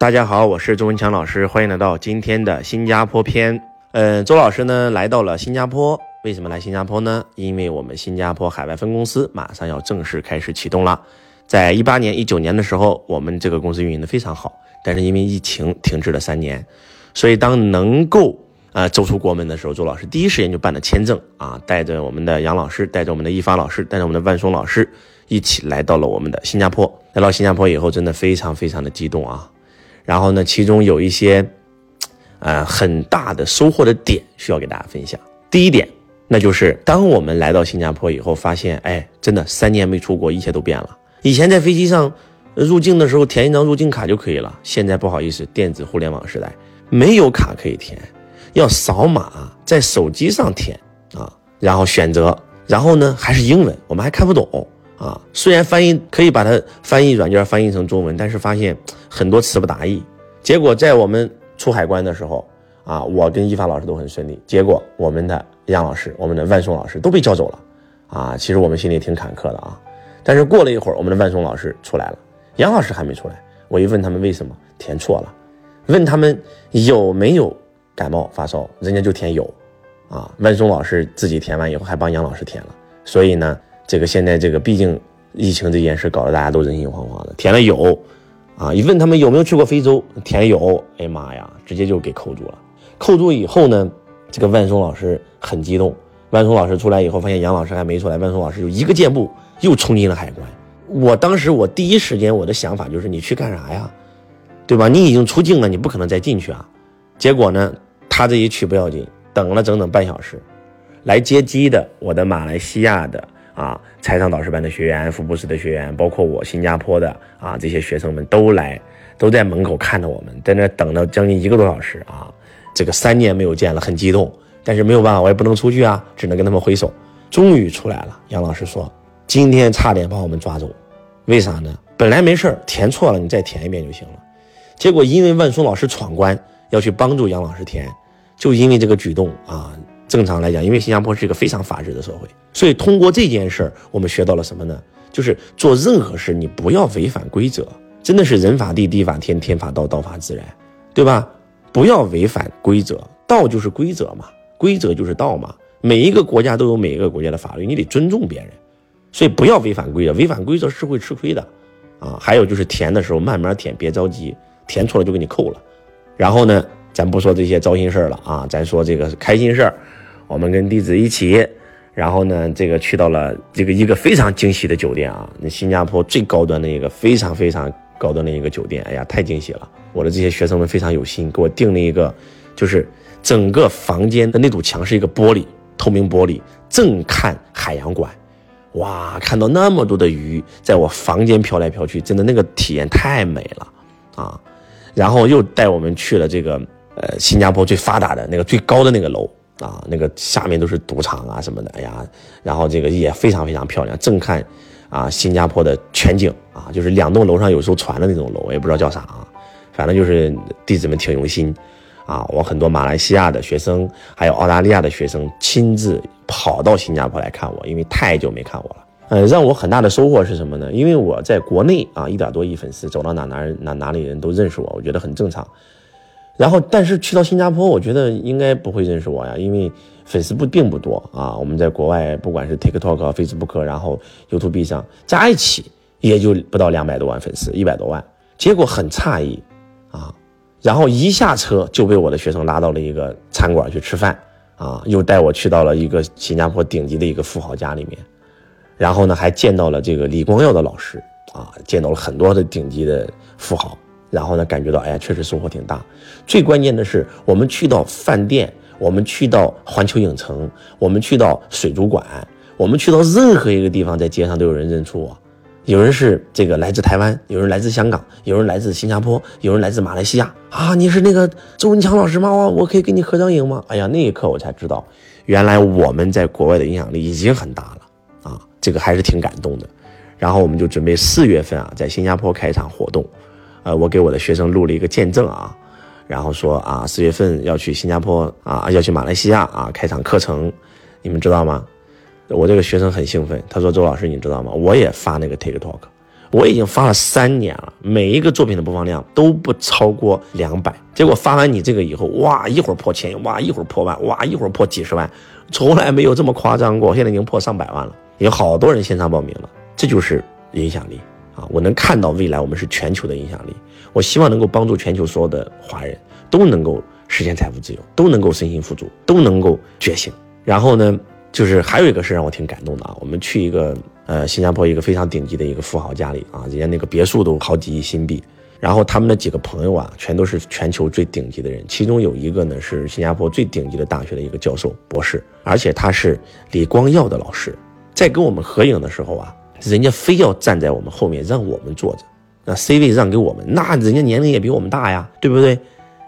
大家好，我是周文强老师，欢迎来到今天的新加坡篇。嗯，周老师呢来到了新加坡，为什么来新加坡呢？因为我们新加坡海外分公司马上要正式开始启动了。在一八年、一九年的时候，我们这个公司运营的非常好，但是因为疫情停滞了三年，所以当能够呃走出国门的时候，周老师第一时间就办了签证啊，带着我们的杨老师，带着我们的一发老师，带着我们的万松老师一起来到了我们的新加坡。来到新加坡以后，真的非常非常的激动啊。然后呢，其中有一些，呃，很大的收获的点需要给大家分享。第一点，那就是当我们来到新加坡以后，发现，哎，真的三年没出国，一切都变了。以前在飞机上入境的时候填一张入境卡就可以了，现在不好意思，电子互联网时代没有卡可以填，要扫码在手机上填啊，然后选择，然后呢还是英文，我们还看不懂。啊，虽然翻译可以把它翻译软件翻译成中文，但是发现很多词不达意。结果在我们出海关的时候，啊，我跟一发老师都很顺利。结果我们的杨老师、我们的万松老师都被叫走了。啊，其实我们心里挺坎坷的啊。但是过了一会儿，我们的万松老师出来了，杨老师还没出来。我一问他们为什么填错了，问他们有没有感冒发烧，人家就填有。啊，万松老师自己填完以后还帮杨老师填了。所以呢。这个现在这个毕竟疫情这件事搞得大家都人心惶惶的，填了有，啊，一问他们有没有去过非洲，填有，哎妈呀，直接就给扣住了。扣住以后呢，这个万松老师很激动。万松老师出来以后，发现杨老师还没出来，万松老师就一个箭步又冲进了海关。我当时我第一时间我的想法就是你去干啥呀，对吧？你已经出境了，你不可能再进去啊。结果呢，他这一去不要紧，等了整整半小时，来接机的我的马来西亚的。啊，财商导师班的学员、福布斯的学员，包括我新加坡的啊，这些学生们都来，都在门口看着我们，在那等了将近一个多小时啊。这个三年没有见了，很激动，但是没有办法，我也不能出去啊，只能跟他们挥手。终于出来了，杨老师说，今天差点把我们抓走，为啥呢？本来没事填错了你再填一遍就行了，结果因为万松老师闯关要去帮助杨老师填，就因为这个举动啊。正常来讲，因为新加坡是一个非常法治的社会，所以通过这件事儿，我们学到了什么呢？就是做任何事，你不要违反规则，真的是人法地，地法天，天法道，道法自然，对吧？不要违反规则，道就是规则嘛，规则就是道嘛。每一个国家都有每一个国家的法律，你得尊重别人，所以不要违反规则，违反规则是会吃亏的啊。还有就是填的时候慢慢填，别着急，填错了就给你扣了。然后呢，咱不说这些糟心事儿了啊，咱说这个开心事儿。我们跟弟子一起，然后呢，这个去到了这个一个非常惊喜的酒店啊，那新加坡最高端的一个非常非常高端的一个酒店，哎呀，太惊喜了！我的这些学生们非常有心，给我订了一个，就是整个房间的那堵墙是一个玻璃，透明玻璃，正看海洋馆，哇，看到那么多的鱼在我房间飘来飘去，真的那个体验太美了啊！然后又带我们去了这个呃新加坡最发达的那个最高的那个楼。啊，那个下面都是赌场啊什么的，哎呀，然后这个也非常非常漂亮，正看啊新加坡的全景啊，就是两栋楼上有艘船的那种楼，我也不知道叫啥啊，反正就是弟子们挺用心啊，我很多马来西亚的学生，还有澳大利亚的学生亲自跑到新加坡来看我，因为太久没看我了。呃，让我很大的收获是什么呢？因为我在国内啊一点多亿粉丝，走到哪哪哪哪里人都认识我，我觉得很正常。然后，但是去到新加坡，我觉得应该不会认识我呀，因为粉丝不并不多啊。我们在国外，不管是 TikTok、Facebook，然后 YouTube 上加一起，也就不到两百多万粉丝，一百多万。结果很诧异啊，然后一下车就被我的学生拉到了一个餐馆去吃饭啊，又带我去到了一个新加坡顶级的一个富豪家里面，然后呢，还见到了这个李光耀的老师啊，见到了很多的顶级的富豪。然后呢，感觉到哎呀，确实收获挺大。最关键的是，我们去到饭店，我们去到环球影城，我们去到水族馆，我们去到任何一个地方，在街上都有人认出我。有人是这个来自台湾，有人来自香港，有人来自新加坡，有人来自马来西亚啊！你是那个周文强老师吗？我我可以跟你合张影吗？哎呀，那一刻我才知道，原来我们在国外的影响力已经很大了啊！这个还是挺感动的。然后我们就准备四月份啊，在新加坡开一场活动。呃，我给我的学生录了一个见证啊，然后说啊，四月份要去新加坡啊，要去马来西亚啊，开场课程，你们知道吗？我这个学生很兴奋，他说周老师你知道吗？我也发那个 TikTok，我已经发了三年了，每一个作品的播放量都不超过两百。结果发完你这个以后，哇，一会儿破千，哇，一会儿破万，哇，一会儿破几十万，从来没有这么夸张过。现在已经破上百万了，有好多人线上报名了，这就是影响力啊！我能看到未来我们是全球的影响力，我希望能够帮助全球所有的华人都能够实现财富自由，都能够身心富足，都能够觉醒。然后呢，就是还有一个事让我挺感动的啊，我们去一个。呃，新加坡一个非常顶级的一个富豪家里啊，人家那个别墅都好几亿新币，然后他们的几个朋友啊，全都是全球最顶级的人，其中有一个呢是新加坡最顶级的大学的一个教授博士，而且他是李光耀的老师，在跟我们合影的时候啊，人家非要站在我们后面让我们坐着，那 C 位让给我们，那人家年龄也比我们大呀，对不对？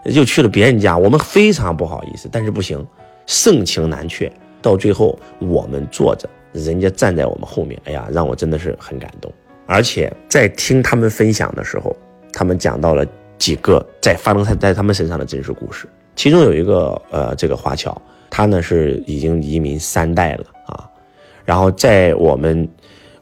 又去了别人家，我们非常不好意思，但是不行，盛情难却，到最后我们坐着。人家站在我们后面，哎呀，让我真的是很感动。而且在听他们分享的时候，他们讲到了几个在发生在在他们身上的真实故事。其中有一个呃，这个华侨，他呢是已经移民三代了啊。然后在我们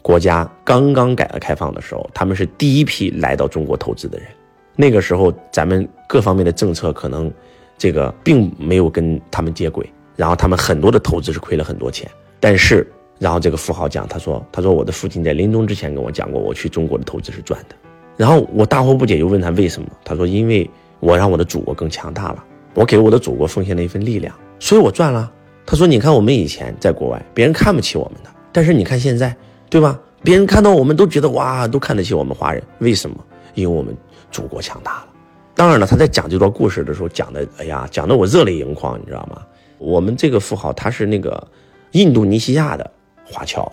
国家刚刚改革开放的时候，他们是第一批来到中国投资的人。那个时候，咱们各方面的政策可能这个并没有跟他们接轨，然后他们很多的投资是亏了很多钱，但是。然后这个富豪讲，他说：“他说我的父亲在临终之前跟我讲过，我去中国的投资是赚的。”然后我大惑不解，又问他为什么？他说：“因为我让我的祖国更强大了，我给我的祖国奉献了一份力量，所以我赚了。”他说：“你看我们以前在国外，别人看不起我们的，但是你看现在，对吧？别人看到我们都觉得哇，都看得起我们华人，为什么？因为我们祖国强大了。当然了，他在讲这段故事的时候讲的，哎呀，讲的我热泪盈眶，你知道吗？我们这个富豪他是那个印度尼西亚的。”华侨，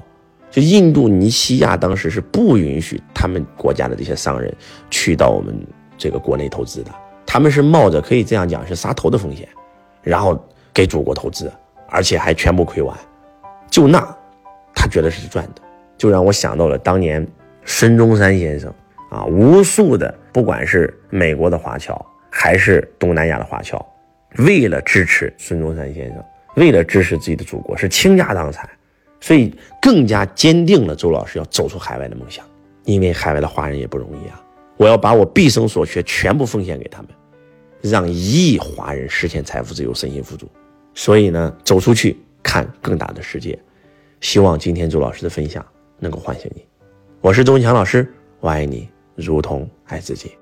就印度尼西亚当时是不允许他们国家的这些商人去到我们这个国内投资的，他们是冒着可以这样讲是杀头的风险，然后给祖国投资，而且还全部亏完，就那他觉得是赚的，就让我想到了当年孙中山先生啊，无数的不管是美国的华侨还是东南亚的华侨，为了支持孙中山先生，为了支持自己的祖国，是倾家荡产。所以更加坚定了周老师要走出海外的梦想，因为海外的华人也不容易啊！我要把我毕生所学全部奉献给他们，让一亿华人实现财富自由、身心富足。所以呢，走出去看更大的世界。希望今天周老师的分享能够唤醒你。我是钟强老师，我爱你如同爱自己。